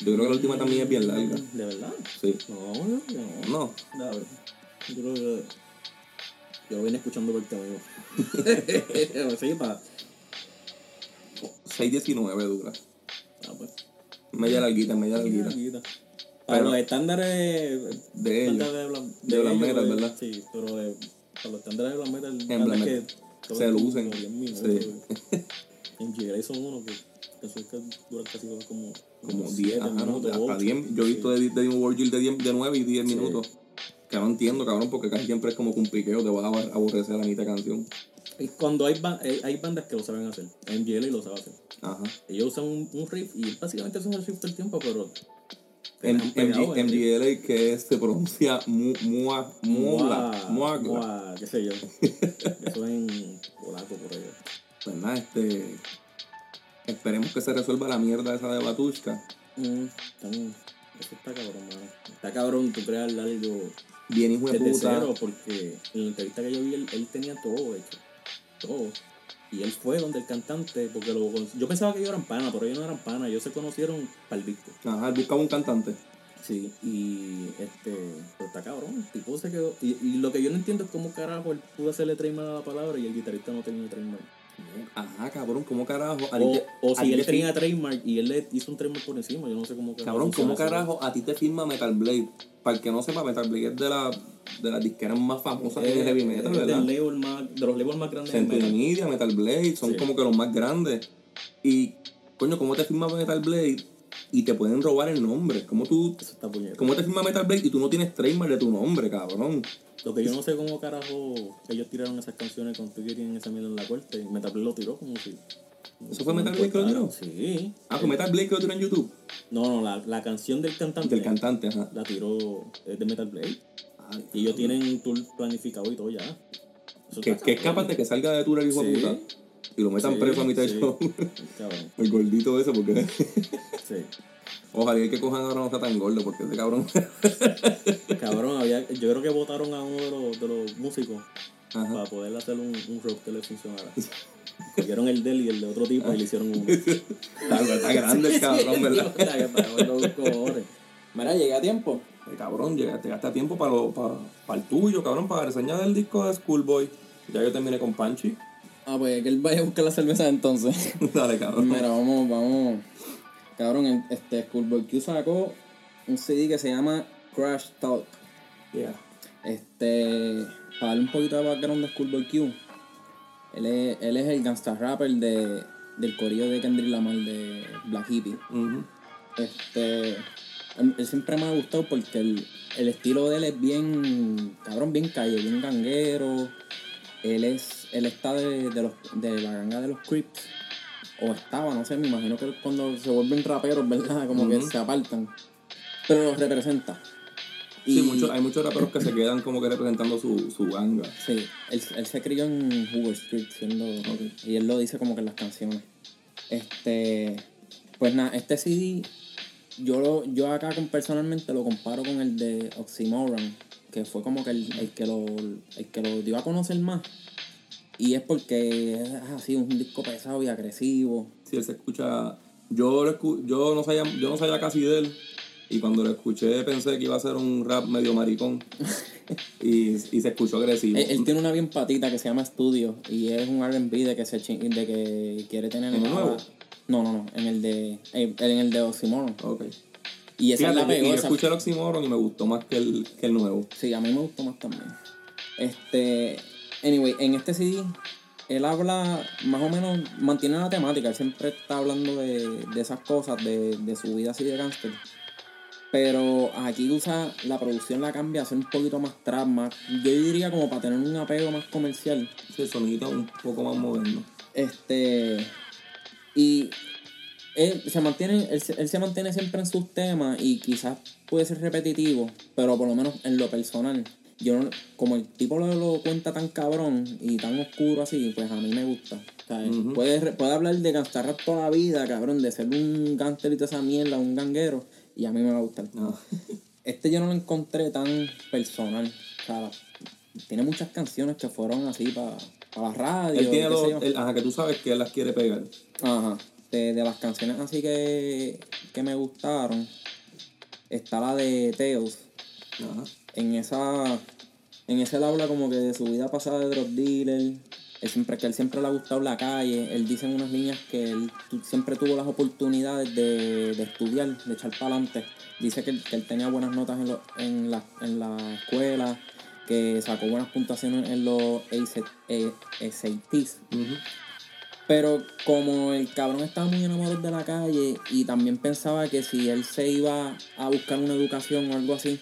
Yo creo que la última también es bien larga. ¿De verdad? Sí. No, no, no. No, yo creo que yo vine escuchando por el camino. *laughs* sí, para. 6.19 dura. Ah, pues. Media larguita, media larguita. Para Pero- los estándares De ellos. de, Black- De Black Metal, de- ¿verdad? Sí, pero de, para los estándares de Black Metal, En Black que Metal. todos Se lucen. 10 minutos, Sí. *laughs* En GLA son uno que eso es que dura casi como Como 10, siete ajá, ¿no? minutos, Hasta ocho. 10. Yo he visto de, de Wargill de, 10 de 9 y 10 Sí. minutos. Que no entiendo, cabrón, porque casi siempre es como que un piqueo, te vas a aborrecer a la mitad de canción. Y Cuando hay, ba- hay hay bandas que lo saben hacer, en GLA lo saben hacer. Ajá. Ellos usan un, un riff y básicamente es el riff todo el tiempo, pero MGLA que es- se pronuncia mu, mua, Mua, muagla. mua, qué sé yo. *laughs* Eso en polaco por allá. Pues nada, este. Esperemos que se resuelva la mierda esa de Batushka. Mm, eso está cabrón, mano. Está cabrón tú crear algo Bien hijo de puta. cero, porque en la entrevista que yo vi, él, él tenía todo hecho. Todo. Y él fue donde el cantante, porque lo, yo pensaba que ellos eran panas, pero ellos no eran panas, ellos se conocieron para el disco. Ajá, él buscaba un cantante. Sí, y este, pero está cabrón, el tipo se quedó. Y, y lo que yo no entiendo es cómo carajo él pudo hacerle trademark a la palabra y el guitarrista no tenía trademark. Ajá, cabrón, ¿cómo carajo? A O, te- o si él te tenía trademark y él le hizo un trademark por encima, yo no sé cómo carajo Cabrón, ¿cómo carajo a ti te firma Metal Blade? Para el que no sepa, Metal Blade es de, la, de las disqueras más famosas de heavy metal, ¿verdad? más, de los labels más grandes Century metal. Media, Metal Blade, son Sí. como que los más grandes. Y, coño, ¿cómo te firma Metal Blade y te pueden robar el nombre? ¿Cómo tú está. ¿Cómo te firma Metal Blade y tú no tienes trademark de tu nombre, cabrón? Lo que yo no sé cómo carajo ellos tiraron esas canciones con tú que tienen esa mierda en la y Metal Blade lo tiró como si. ¿Eso fue Metal Blade que lo tiró? Sí. Ah, pues Metal Blade que lo tiró en YouTube. No, no, la, la canción del cantante. Del cantante, ajá. La tiró, es de Metal Blade. Ay, Y ellos tienen un tour planificado y todo ya. Eso que, es capaz de que salga de tour el hijo de Sí. puta. Y lo metan Sí, preso a mitad de sí. show. Cabrón, *laughs* El gordito ese, porque. sí. Ojalá y que cojan ahora no sea tan gordo, porque ese cabrón. *laughs* Cabrón, había, yo creo que votaron a uno de los, de los músicos Ajá. para poder hacer un, un rock que le funcionara. Cogieron el de él y el de otro tipo y le hicieron uno. *laughs* Está, está grande el cabrón, ¿verdad? Mira, llegué a tiempo. Eh, cabrón, llegaste hasta tiempo para, lo, para, para el tuyo, cabrón, para la reseña del disco de Schoolboy. Ya yo terminé con Panchi. Ah, pues que él vaya a buscar la cerveza entonces. *laughs* Dale, cabrón. Mira, vamos, vamos. Cabrón, este Schoolboy Q sacó un CD que se llama Crash Talk. Yeah. Este, para darle un poquito de background de Schoolboy Q, él es, él es el gangsta rapper de, del corillo de Kendrick Lamar de Black Hippie. Este, él, él siempre me ha gustado porque el, el estilo de él es bien, cabrón, bien calle, bien ganguero. Él es, él está de, de los, de la ganga de los Crips. O estaba, no sé, me imagino que cuando se vuelven raperos, ¿verdad? Como que se apartan. Pero los representa. Sí, Y- mucho- hay muchos raperos que se quedan como que representando su, su ganga. Sí, él, él se crió en Hoover Street siendo y él lo dice como que en las canciones. Este, pues nada, este CD yo lo, yo acá con, personalmente lo comparo con el de Oxymoron, que fue como que el, el que lo el que lo dio a conocer más. Y es porque es así un disco pesado y agresivo. Si él se escucha. Yo, lo escu- yo, no sabía, yo no sabía casi de él. Y cuando lo escuché pensé que iba a ser un rap medio maricón. *laughs* y, y se escuchó agresivo. Él, él tiene una bien patita que se llama Studio y es un R&B de que se de que quiere tener ¿Es nuevo? No, no, no, en el de, en en el de Oxymoron. Ok. Y esa Fíjate, la y yo escuché el Oxymoron y me gustó más que el, que el nuevo. Sí, a mí me gustó más también. Este, anyway, en este CD, él habla, más o menos, mantiene la temática. Él siempre está hablando de, de esas cosas, de, de su vida así de gangster. Pero aquí usa, la producción la cambia ser un poquito más trap, más, yo diría como para tener un apego más comercial. Sí, el sonidito un poco más moderno. Este. Y él se mantiene, él, se- él se mantiene siempre en sus temas y quizás puede ser repetitivo, pero por lo menos en lo personal. Yo no- como el tipo lo, lo cuenta tan cabrón y tan oscuro así, pues a mí me gusta. Puede, puede hablar de gastar rap toda la vida, cabrón, de ser un gangster y toda esa mierda, un ganguero, y a mí me va a gustar. Ah, *laughs* Este yo no lo encontré tan personal. O sea, tiene muchas canciones que fueron así para la radio. tiene él- ajá, que tú sabes que él las quiere pegar. Ajá. De, de las canciones así que, que me gustaron, está la de Teos. Ajá. En esa. En ese él habla como que de su vida pasada de drug dealer. Él siempre, que él siempre le ha gustado la calle. Él dice en unas líneas que él siempre tuvo las oportunidades de, de estudiar, de echar para adelante. Dice que, él- que él tenía buenas notas en, lo- en, la, en la escuela, que sacó buenas puntuaciones en los ACT, eh, SATs. Pero como el cabrón estaba muy enamorado de la calle y también pensaba que si él se iba a buscar una educación o algo así,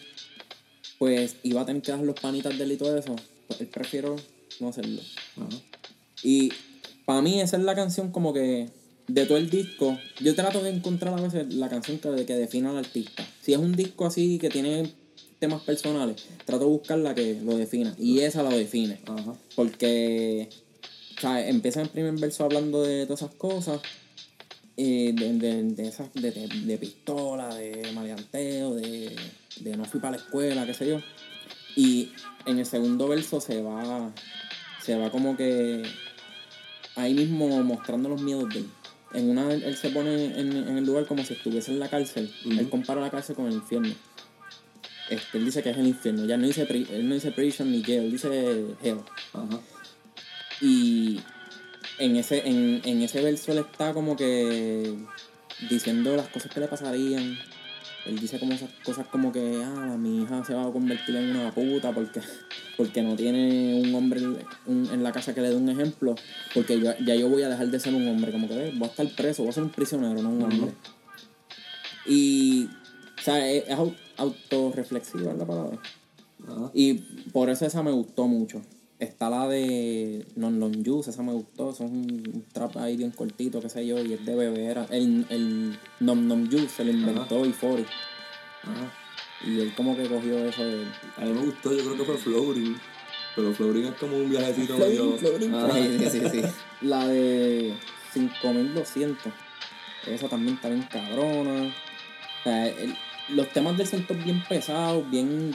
pues iba a tener que dar los panitas de él y todo eso, pues él prefiero no hacerlo. Ajá. Y para mí esa es la canción como que de todo el disco, yo trato de encontrar a veces la canción que, que defina al artista. Si es un disco así que tiene temas personales, trato de buscar la que lo defina. Y esa lo define. Ajá. Porque, o sea, empieza en el primer verso hablando de todas esas cosas. eh, de, de, de esas, de, de, pistola, de maleanteo, de, de no fui para la escuela, qué sé yo. Y en el segundo verso se va, se va como que ahí mismo mostrando los miedos de él. En una, él se pone en, en el lugar como si estuviese en la cárcel. Él compara la cárcel con el infierno. Este, él dice que es el infierno. Ya no dice, pri- él no dice prison ni jail, él dice hell. Ajá. Y en ese, en, en ese verso él está como que diciendo las cosas que le pasarían. Él dice como esas cosas como que, ah, mi hija se va a convertir en una puta porque, porque no tiene un hombre un- en la casa que le dé un ejemplo. Porque yo- ya yo voy a dejar de ser un hombre. Como que "Eh, voy a estar preso, voy a ser un prisionero, no un hombre. Y, o sea, es, es au- autorreflexiva la palabra. Y por eso esa me gustó mucho. Está la de Non Non Juice, esa me gustó. Es un, trap ahí bien cortito, qué sé yo, y es de bebera. El, el Nom Nom Juice se lo inventó y Fori. Y él como que cogió eso de... A mí me gustó, yo creo que fue Floating. Pero Floating es como un viajecito medio. Ajá. Sí, *laughs* sí, sí, sí. La de 5200. Esa también está bien cabrona. O sea, el- los temas del son todos bien pesados, bien...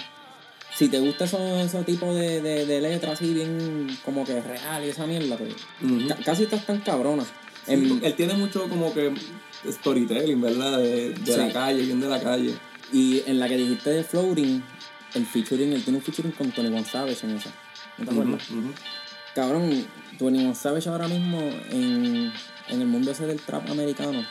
Si te gusta ese, ese tipo de, de, de letra así, bien como que real y esa mierda, pues Ujú. ca- casi cabronas. Sí, Em, él tiene mucho como que storytelling, ¿verdad? De, de Sí. la calle, bien de la calle. y en la que dijiste de Floating, el featuring, él tiene un featuring con Tony Savage en esa. ¿No te acuerdas? Ujú, ujú. Cabrón, Tony Savage ahora mismo en, en el mundo ese del trap americano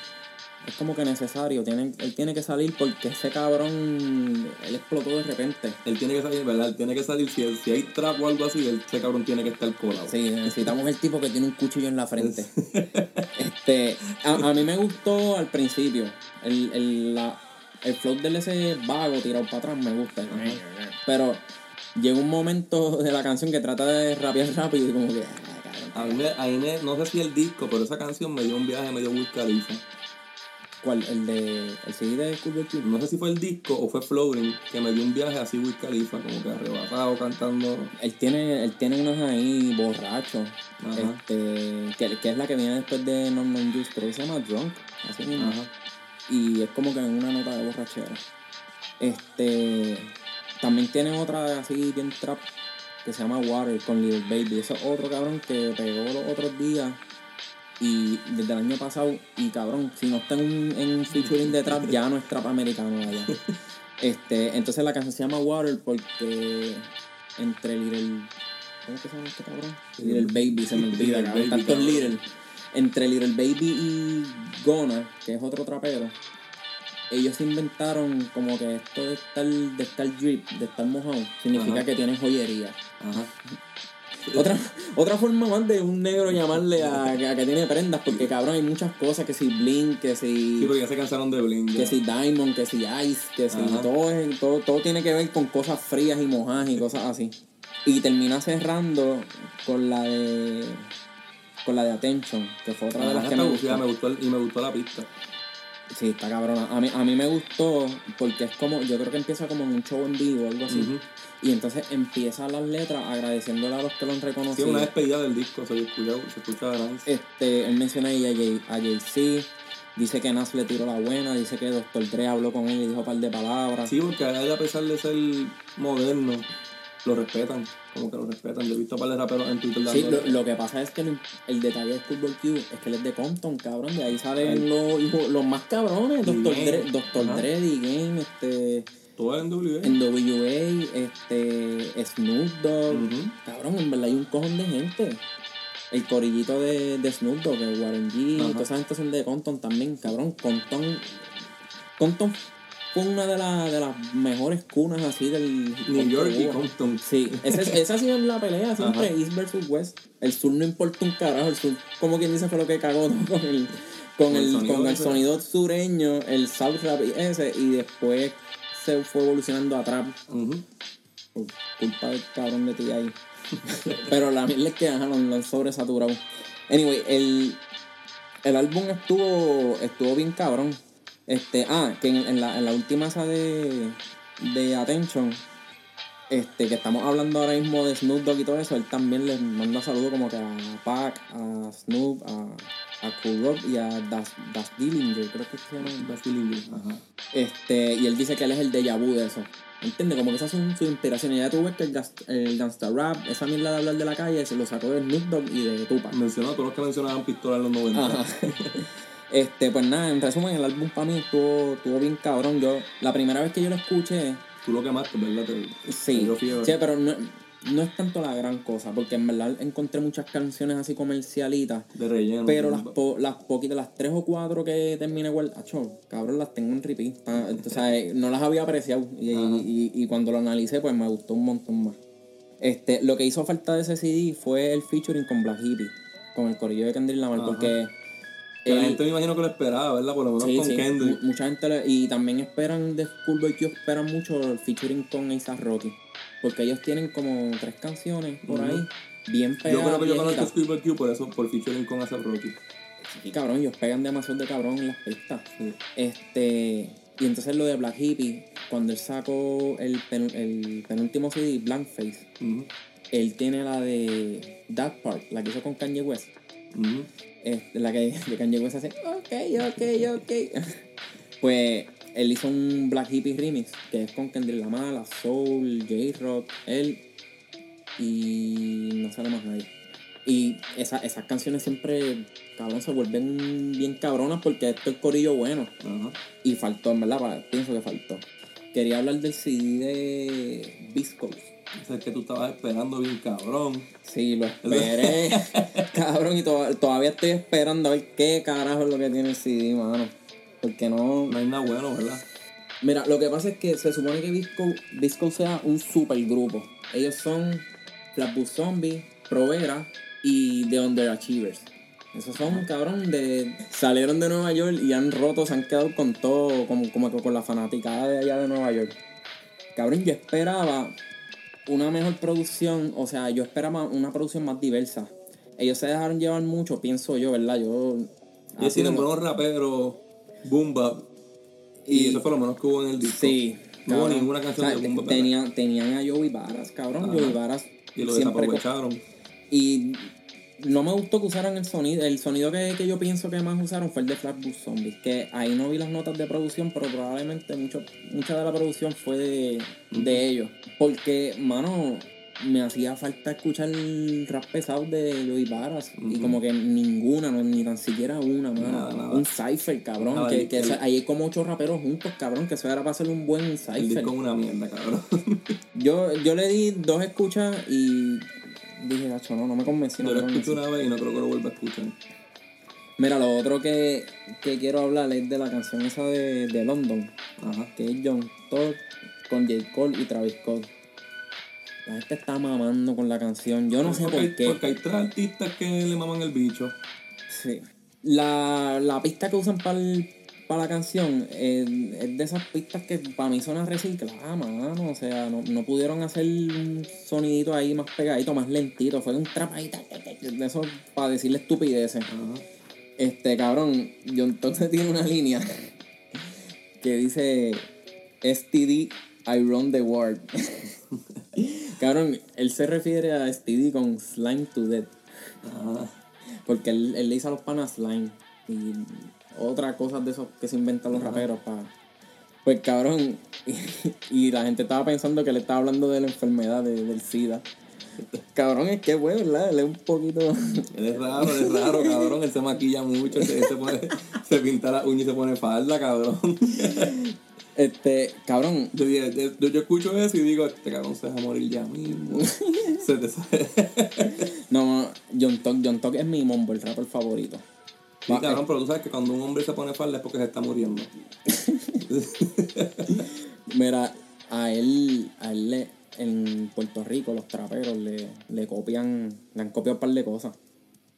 es como que necesario. Tiene, él tiene que salir porque ese cabrón, él explotó de repente. Él tiene que salir, ¿verdad? Él tiene que salir. Si, si hay trap o algo así, ese cabrón tiene que estar colado. Sí, necesitamos el tipo que tiene un cuchillo en la frente. *laughs* este, a, a mí me gustó al principio. El, el, la, el flow del ese vago tirado para atrás me gusta. Pero llega un momento de la canción que trata de rapear rápido y como que. ah, cabrón, A mí, me, a mí me- no sé si el disco, pero esa canción me dio un viaje medio Wiz Khalifa. ¿Cuál? El de. El CD de Schoolboy Q. No sé si fue el disco o fue Floating, que me dio un viaje así Wiz Khalifa, como que arrebatado cantando. Él tiene, él tiene unos ahí borrachos. Este, que, que es la que viene después de Non Non Juice, que se llama Drunk. Así mismo. Ajá. Y es como que en una nota de borrachera. Este. También tiene otra así bien trap que se llama Water con Little Baby. Ese es otro cabrón que pegó los otros días. Y desde el año pasado, y cabrón, si no está en un, en un featuring de trap, ya no es trap americano allá. *laughs* Este, entonces la canción se llama Water porque entre Little. ¿Cómo que se llama este cabrón? Little Baby, se me olvida, cabrón. Baby, cabrón. Little. entre Little Baby y Gona, que es otro trapero, ellos inventaron como que esto de estar, de estar drip, de estar mojado, significa Ajá. que tienen joyería. Ajá. Otra, otra forma más de un negro llamarle a, a que tiene prendas, porque cabrón hay muchas cosas, que si Blink, que Sí, si, porque ya se cansaron de Blink. que si Diamond, que si Ice, que si todo, es- todo, todo tiene que ver con cosas frías y mojadas y cosas así. Y termina cerrando con la de con la de Attention, que fue otra de Ajá, las que me gustó, me gustó y me gustó la pista. Sí, está cabrona. A mí, a mí me gustó porque es como, yo creo que empieza como en un show en vivo o algo así. Y entonces empieza las letras agradeciéndole a los que lo han Sí, reconocido. una despedida del disco, se escucha, se escucha nice. Este, él menciona ahí a, Jay, a Jay-Z, dice que Nas le tiró la buena, dice que Dr. Dre habló con él y dijo un par de palabras. Sí, porque a él, a pesar de ser moderno, lo respetan. Como que lo respetan. Yo he visto a par de raperos en Twitter Sí, lo, lo que pasa es que el, el detalle de Football Q es que él es de Compton, cabrón, de ahí salen los, los, los más cabrones. D-Game. Dre, Dr. Ajá. Dre, D-Game, este, En W. NWA, este, Snoop Dogg, cabrón, en verdad hay un cojón de gente. El corillito de, de Snoop Dogg, de Warren G, Ajá. toda esa gente son de Compton también, cabrón. Compton, Compton fue una de, la- de las mejores cunas así del New York y. Compton. Sí, esa, es- *laughs* esa ha sido la pelea siempre, Ajá. East versus West. El sur no importa un carajo, el sur, como quien dice, fue lo que cagó ¿no? con el, con Con el el, sonido con el sonido sureño, el South Rap y ese, y después se fue evolucionando a trap por culpa del cabrón de ti ahí. Pero la mierda es que ajá, lo, lo han sobresaturado. Anyway, el, el álbum estuvo estuvo bien cabrón. Este, ah, que en, en la, en la última esa de, de Attention, este, que estamos hablando ahora mismo de Snoop Dogg y todo eso, él también les manda saludos como que a Pac, a Snoop, a, a Cool Rock y a Das, das Dillinger, creo que se llama. Brasileño. Ajá. Este, y él dice que él es el déjà vu de eso. ¿Entiendes? Como que esas son sus inspiraciones. Ya tú ves que el, el gangsta rap, esa mierda de hablar de la calle, se lo sacó de Snoop Dogg y de Tupac. Mencionó a todos los que mencionaban pistola en los 90. Ajá. *laughs* Este, pues nada, en resumen, el álbum para mí estuvo, estuvo bien cabrón. Yo, la primera vez que yo lo escuché, Tú lo quemaste, ¿verdad? Te, sí, te sí, pero no, no es tanto la gran cosa, porque en verdad encontré muchas canciones así comercialitas. De relleno. Pero las, po- las poquitas, las tres o cuatro que terminé igual, acho, cabrón, las tengo en repeat. *laughs* O sea, eh, no las había apreciado. Y, y, y cuando lo analicé, pues me gustó un montón más. Este, lo que hizo falta de ese CD fue el featuring con Black Hippie, con el corillo de Kendrick Lamar, Ajá. porque Que la gente me imagino que lo esperaba, ¿verdad? Por lo menos Sí, con sí. Kendrick. Mu- Mucha gente le- y también esperan de Schoolboy Q esperan mucho el featuring con A$AP Rocky. Porque ellos tienen como tres canciones por ahí, bien Yo pegadas. creo que yo conozco. Squidward Q por eso, por featuring con A$AP Rocky. Sí, cabrón, ellos pegan demasiado de cabrón en las pistas. Sí. Este, y entonces lo de Black Hippie, cuando él sacó el, pen- el penúltimo CD, Blank Face, Ujú. él tiene la de That Part, la que hizo con Kanye West. Este, la que *laughs* de Kanye West hace, ok, ok, ok. *laughs* pues él hizo un Black Hippie remix, que es con Kendrick Lamar, La Soul, J-Rock, él y no sale más nadie. Y esa- esas canciones siempre, cabrón, se vuelven bien cabronas porque esto es corillo bueno. Ajá. Y faltó, en verdad, pienso que faltó. Quería hablar del CD de Viscos. Es el que tú estabas esperando bien cabrón. Sí, lo esperé. *laughs* cabrón, y to- todavía estoy esperando a ver qué carajo es lo que tiene el CD, mano. Porque no. No hay nada bueno, ¿verdad? Mira, lo que pasa es que se supone que Visco, Visco sea un super grupo. Ellos son Flatbush Zombie, Provera y The Underachievers. Esos son, cabrón, de. Salieron de Nueva York y han roto, se han quedado con todo, como, como con la fanaticada de allá de Nueva York. Cabrón, yo esperaba una mejor producción, o sea, yo esperaba una producción más diversa. Ellos se dejaron llevar mucho, pienso yo, ¿verdad? Yo. Así tienen buenos raperos, boom bap. Y, Y- eso fue lo menos que hubo en el disco. Sí. No hubo ninguna canción O sea, de boom bap. tenían, tenían a Joey Varas, cabrón. Ajá. Joey Varas Y lo desaprovecharon. Y no me gustó que usaran el sonido. El sonido que, que yo pienso que más usaron fue el de Flatbush Zombies. Que ahí no vi las notas de producción, pero probablemente mucho, mucha de la producción fue de, de ellos. Porque, mano, me hacía falta escuchar el rap pesado de Joey Varas. Y como que ninguna, no, ni tan siquiera una, mano. Nada, nada. Un cipher, cabrón. Nada, que, el- que el- ahí hay como ocho raperos juntos, cabrón. Que eso era para hacer un buen cipher. es una mierda, cabrón. *laughs* Yo, yo le di dos escuchas y dije, gacho, no, no me convenció. Yo no lo escuché convenció". una vez y no creo que lo vuelva a escuchar. Mira, lo otro que, que quiero hablar es de la canción esa de, de London, Ajá. que es John Todd con J. Cole y Travis Scott. La gente está mamando con la canción. Yo no sé porque, por hay- qué. porque hay tres artistas que le maman el bicho. Sí. La, la pista que usan para la canción eh, es de esas pistas que para mí suena reciclada, mano. O sea, no, no pudieron hacer un sonidito ahí más pegadito, más lentito. Fue un trap ahí, de eso para decirle estupideces. Este, cabrón, yo entonces *laughs* tiene una línea que dice STD, I run the world. *laughs* cabrón, él se refiere a STD con Slime to Death. Porque él, él le dice a los panas slime y otra cosa de esos que se inventan los raperos para... Pues cabrón, y, *laughs* y la gente estaba pensando que le estaba hablando de la enfermedad de- del SIDA. Cabrón, es que bueno, ¿verdad? Él es un poquito... *laughs* Él es raro, él es raro, cabrón. Él se maquilla mucho, se, se, pone, se pinta la uña y se pone falda, cabrón. *laughs* Este, cabrón, Yo, dije, yo, yo escucho eso y digo, este cabrón se va a morir ya mismo. *laughs* se te sale. no, John Talk, John es mi mombo, el rapper favorito. Sí, Va, cabrón, pero tú sabes que cuando un hombre se pone falda es porque se está muriendo. *laughs* Mira, a él, a él le- en Puerto Rico los traperos le, le copian, le han copiado un par de cosas.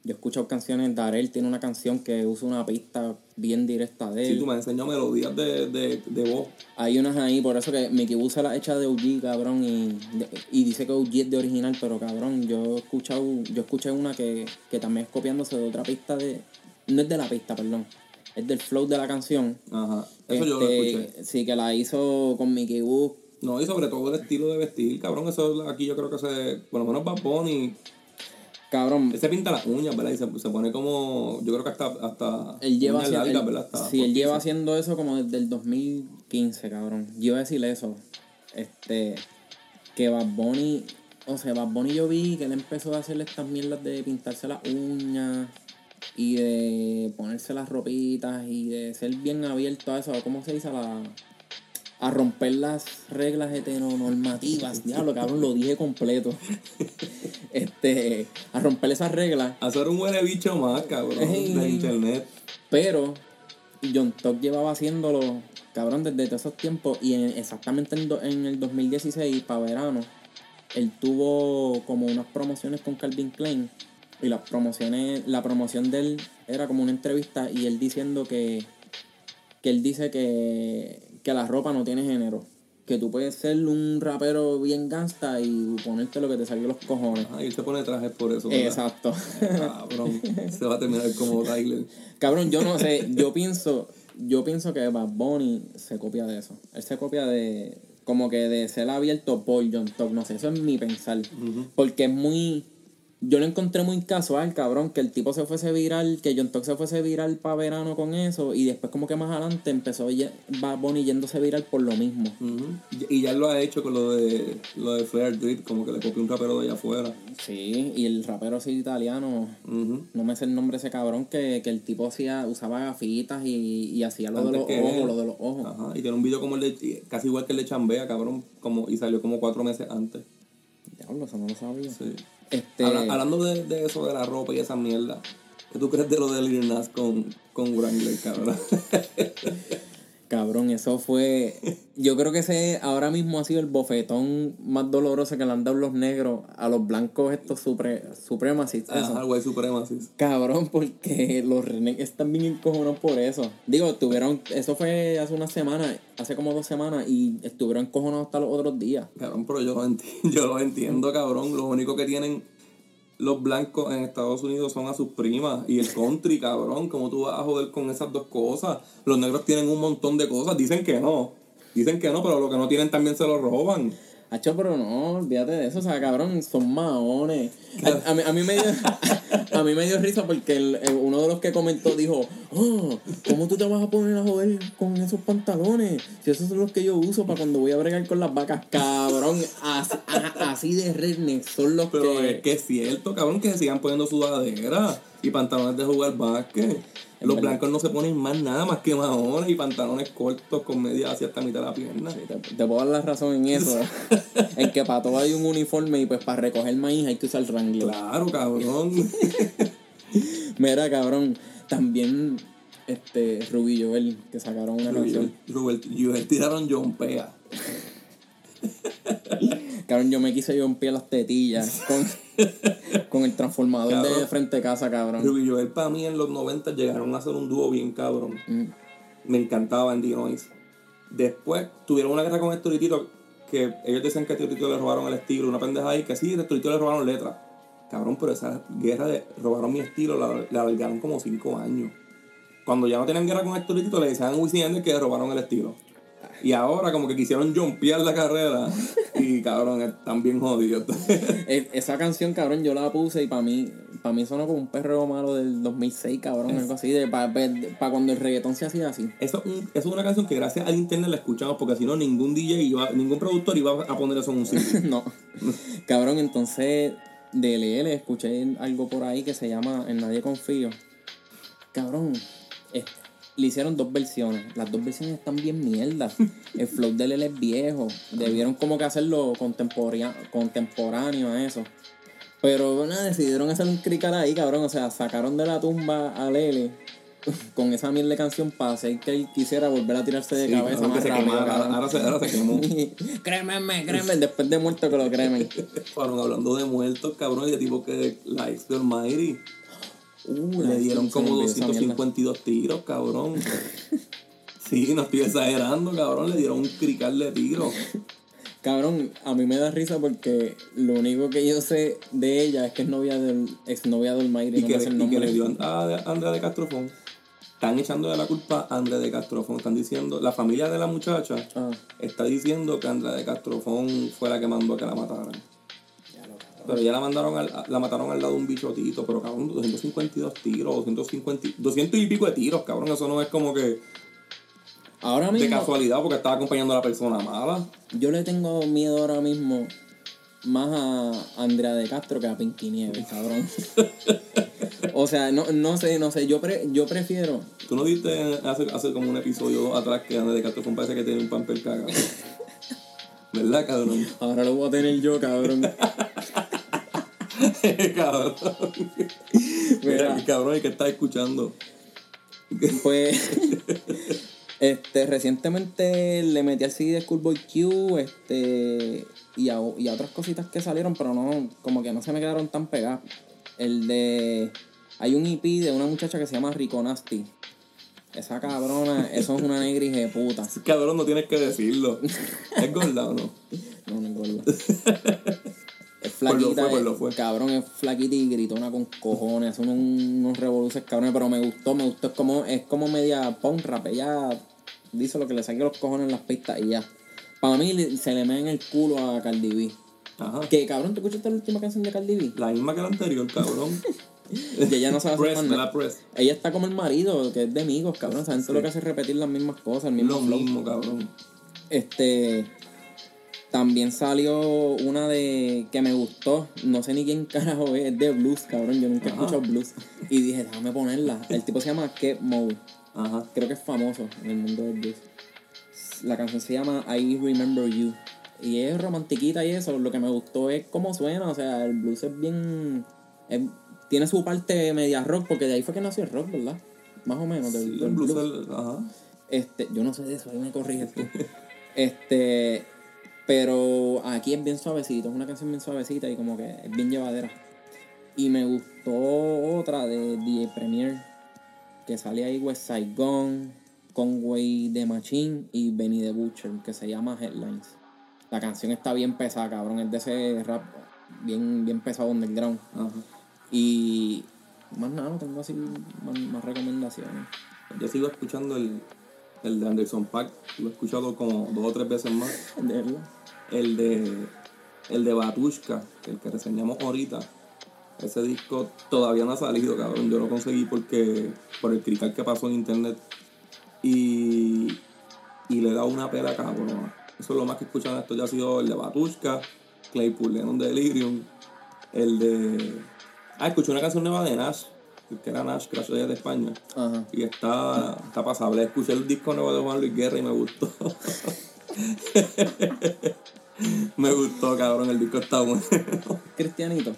Yo he escuchado canciones, Darel tiene una canción que usa una pista bien directa de él. tú me enseñas melodías de, de, de voz. Hay unas ahí, por eso que Mickey Boo se la echa de OG, cabrón, y, y dice que OG es de original, pero cabrón, yo he escuchado, yo escuché una que, que también es copiándose de otra pista de. No es de la pista, perdón. Es del flow de la canción. Ajá. Eso yo lo Este, escuché. Sí, que la hizo con Mickey Boo. No, y sobre todo el estilo de vestir, cabrón. Eso aquí yo creo que se. Por lo menos Bad Bunny. Cabrón, Él se pinta las uñas, ¿verdad? Y se, se pone como. Yo creo que hasta. hasta Él lleva, uñas haciendo, largas, él- ¿verdad? Hasta sí, él lleva haciendo eso como desde el 2015, cabrón. Yo iba a decirle eso. Este, que Bad Bunny, o sea, Bad Bunny yo vi que él empezó a hacerle estas mierdas de pintarse las uñas y de ponerse las ropitas y de ser bien abierto a eso, ¿cómo se dice? A, la, a romper las reglas heteronormativas. *laughs* Diablo, cabrón, lo dije completo. *laughs* Este, a romper esas reglas. Hacer un huele bicho más, cabrón. Ey. De internet. Pero John Talk llevaba haciéndolo, cabrón, desde todos esos tiempos. Y en- exactamente en, do- en el 2016, para verano, él tuvo como unas promociones con Calvin Klein. Y las promociones, la promoción de él era como una entrevista y él diciendo que, que él dice que, que la ropa no tiene género. Que tú puedes ser un rapero bien gangsta y ponerte lo que te salió los cojones. Ajá, y él se pone trajes por eso. ¿verdad? Exacto. Cabrón. se va a terminar como *laughs* Tyler. Cabrón, yo no sé, *laughs* yo pienso, yo pienso que Bad Bunny se copia de eso. Él se copia de, como que de ser abierto por John Talk, no sé, eso es mi pensar. Porque es muy, yo lo encontré muy casual, cabrón, que el tipo se fuese viral, que John Talk se fuese viral para verano con eso, y después como que más adelante empezó Bad Bunny yéndose viral por lo mismo. Y y ya lo ha hecho con lo de lo de Flair Drip, como que le copió un rapero de allá afuera. Sí, y el rapero así italiano, no me sé el nombre de ese cabrón, que, que el tipo hacía, usaba gafitas y, y hacía lo de los ojos, él. lo de los ojos. Ajá. Y tiene un video como el de casi igual que el de Chambea, cabrón, como y salió como cuatro meses antes. Diablo, eso no lo sabía. Sí. Este, Habla- hablando de, eso de la ropa y esa mierda, ¿qué tú crees de lo de Lil con, con Wrangler, cabrón? *laughs* cabrón, eso fue. Yo creo que ese ahora mismo ha sido el bofetón más doloroso que le han dado los negros a los blancos estos supre, supremacistas. Ajá, White Supremacy. Cabrón, porque los renegues están bien encojonados por eso. Digo, estuvieron. Eso fue hace una semana, hace como dos semanas, y estuvieron encojonados hasta los otros días. Cabrón, pero yo lo, enti- *laughs* yo lo entiendo, cabrón. Lo único que tienen los blancos en Estados Unidos son a sus primas. Y el country, cabrón. ¿Cómo tú vas a joder con esas dos cosas? Los negros tienen un montón de cosas. Dicen que no. Dicen que no, pero lo que no tienen también se lo roban. Hacho, pero no, olvídate de eso, o sea, cabrón, son maones. A, a mí, a mí me dio, *laughs* a mí me dio risa porque el- el- uno de los que comentó dijo, oh, ¿cómo tú te vas a poner a joder con esos pantalones? Si esos son los que yo uso para cuando voy a bregar con las vacas, cabrón, as- a- así de redneck son los Pero que... es que es cierto, cabrón, que se sigan poniendo sudaderas y pantalones de jugar básquet. Los verdad. blancos no se ponen más nada más que maones y pantalones cortos con media hacia hasta mitad de la pierna. Te, te puedo dar la razón en eso, en que para todo hay un uniforme y pues para recoger maíz hay que usar Wrangler. Claro, cabrón. *laughs* Mira, cabrón, También este Ruby Joel, que sacaron una canción. Robert, Robert tiraron John Pea. *laughs* Cabrón, yo me quise yo en pie las tetillas *laughs* con, *laughs* con el transformador de Cabrón. frente de casa, cabrón. Ruby Joel para mí en los 90 llegaron a hacer un dúo bien cabrón. Mm. Me encantaba en Noise. Después tuvieron una guerra con Héctor y Tito que ellos decían que a Héctor y Tito le robaron el estilo, una pendeja ahí, que sí, a Héctor y Tito le robaron letras. Cabrón, pero esa guerra de robaron mi estilo la, la alargaron como 5 años. Cuando ya no tenían guerra con Héctor y Tito le decían a Wisin que le robaron el estilo. Y ahora como que quisieron jumpear la carrera y cabrón, están bien jodidos. *laughs* E- Esa canción, cabrón, yo la puse y para mí, para mí sonó como un perreo malo del 2006, cabrón, algo así, de para cuando el reggaetón se hacía así. Eso, es un- eso es una canción que gracias al internet la escuchamos porque si no ningún DJ iba, ningún productor iba a poner eso en un sitio. *laughs* no. *laughs* Cabrón, entonces de LL escuché algo por ahí que se llama En Nadie Confío. Cabrón, es- le hicieron dos versiones. Las dos versiones están bien mierdas. El flow de LL es viejo. Debieron como que hacerlo contemporáneo, a eso. Pero nada, decidieron hacer un crical ahí, cabrón. O sea, sacaron de la tumba a Lele con esa mierda de canción para hacer que él quisiera volver a tirarse de Sí, cabeza que más se rápido, quemara. ahora, se, ahora se quemó. *laughs* créeme, créeme, después de muerto que lo cremen. Fueron hablando de muertos, cabrón, y de tipo que la ex de Almighty Uh, le dieron como olvidó esa mierda. 252 tiros, cabrón. *laughs* Sí, no estoy exagerando, cabrón, le dieron un crical de tiros. *laughs* Cabrón, a mí me da risa porque lo único que yo sé de ella es que es novia del ex novia del Mayri, Y no que, me el y que le dio a Andrea de Castrofón. Están echándole la culpa a Andrea de Castrofón. Están diciendo, la familia de la muchacha Ah, está diciendo que Andrea de Castrofón fue la que mandó a que la mataran. Pero ya la mandaron al, la mataron al lado de un bichotito, pero cabrón, 252 tiros, 250, 200 y pico de tiros, cabrón, eso no es como que ahora de mismo, casualidad porque estaba acompañando a la persona mala. yo le tengo miedo ahora mismo más a Andrea de Castro que a Pinky Nieves, cabrón. *laughs* o sea, no, no sé, no sé, yo, pre- yo prefiero... Tú no viste hace, hace como un episodio atrás que Andrea de Castrofón parece que tiene un pamper cagado. *laughs* ¿Verdad, cabrón? Ahora lo voy a tener yo, cabrón. *laughs* *laughs* cabrón. Mira. Mira, cabrón, el que está escuchando. Pues, este, recientemente le metí al CD de Schoolboy Q, este, y a, y a otras cositas que salieron, pero no, como que no se me quedaron tan pegadas. El de, hay un EP de una muchacha que se llama Rico Nasty. Esa cabrona, eso es una negra de puta. Cabrón, no tienes que decirlo. *laughs* ¿Es gorda o no? No, no es gorda. *laughs* Es Pues flaquita, fue, pues cabrón, es flaquita y gritona con cojones, hace unos, unos revoluces cabrones, pero me gustó, me gustó, es como, es como media punk rap, ella dice lo que le saque los cojones en las pistas y ya. Para mí se le mea en el culo a Cardi B. Ajá. Que cabrón, ¿tú escuchaste la última canción de Cardi B? La misma que la anterior, cabrón. *laughs* Y ella no sabe hacer Press, nada. la press. Ella está como el marido, que es de amigos, cabrón. Saben todo lo que hace es repetir las mismas cosas, el mismo Lo flow. mismo, cabrón. Este. También salió una de que me gustó. No sé ni quién *laughs* carajo es. Es de blues, cabrón. Yo nunca he escuchado blues. Y dije, déjame ponerla. El tipo se llama Kev Mode. Ajá. Creo que es famoso en el mundo del blues. La canción se llama I Remember You. Y es romantiquita y eso. Lo que me gustó es cómo suena. O sea, el blues es bien. es- tiene su parte media rock, porque de ahí fue que nació el rock, ¿verdad? Más o menos. del- Sí, del el blues, ajá. Este, yo no sé de eso, ahí me corriges tú. *laughs* Este, pero aquí es bien suavecito, es una canción bien suavecita y como que es bien llevadera. Y me gustó otra de DJ Premier, que sale ahí West Saigon, Conway de Machine y Benny the Butcher, que se llama Headlines. La canción está bien pesada, cabrón, es de ese rap bien, bien pesado underground. Ajá. Y más nada, no tengo así más, más recomendaciones. Yo sigo escuchando el, el de Anderson Pack. Lo he escuchado como dos o tres veces más. El de el de Batushka, el que reseñamos ahorita. Ese disco todavía no ha salido, cabrón. Yo lo conseguí porque por el crical que pasó en internet. Y, y le dado una pela cabrón. Eso es lo más que en esto. Ya ha sido el de Batushka, Claypool Lennon Delirium, el de. Ah, escuché una canción nueva de Nash, que era Nash, Crash de de España. Ajá. Y está, está pasable. Escuché el disco nuevo de Juan Luis Guerra y me gustó. *laughs* me gustó, cabrón. El disco está bueno. Cristianito.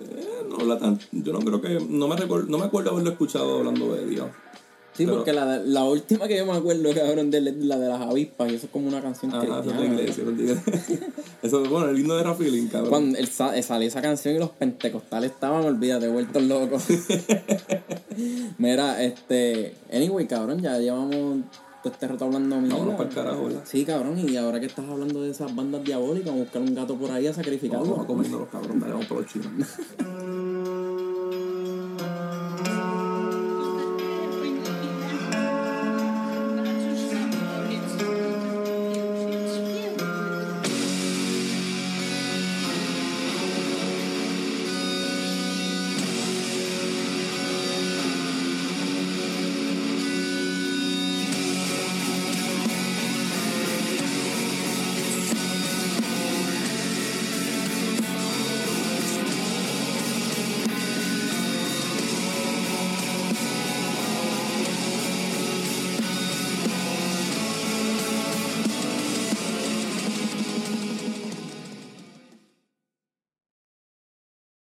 Eh, no habla tan. Yo no creo que. No me, no me acuerdo haberlo escuchado hablando de Dios. Sí, Pero- porque la, la última que yo me acuerdo, cabrón, de la de las avispas, y eso es como una canción Ajá, cristiana. *laughs* eso es iglesia. Eso es bueno, el himno de Rafilin, cabrón. Cuando el, sa- salió esa canción y los pentecostales estaban, olvídate, vueltos locos. *laughs* Mira, este. Anyway, cabrón, ya llevamos todo este rato hablando mierda. Vámonos para el carajo, ¿verdad? Sí, cabrón, y ahora que estás hablando de esas bandas diabólicas, vamos a buscar un gato por ahí a sacrificarlo. Vamos a comernos los cabrones, vamos por los chinos. *laughs*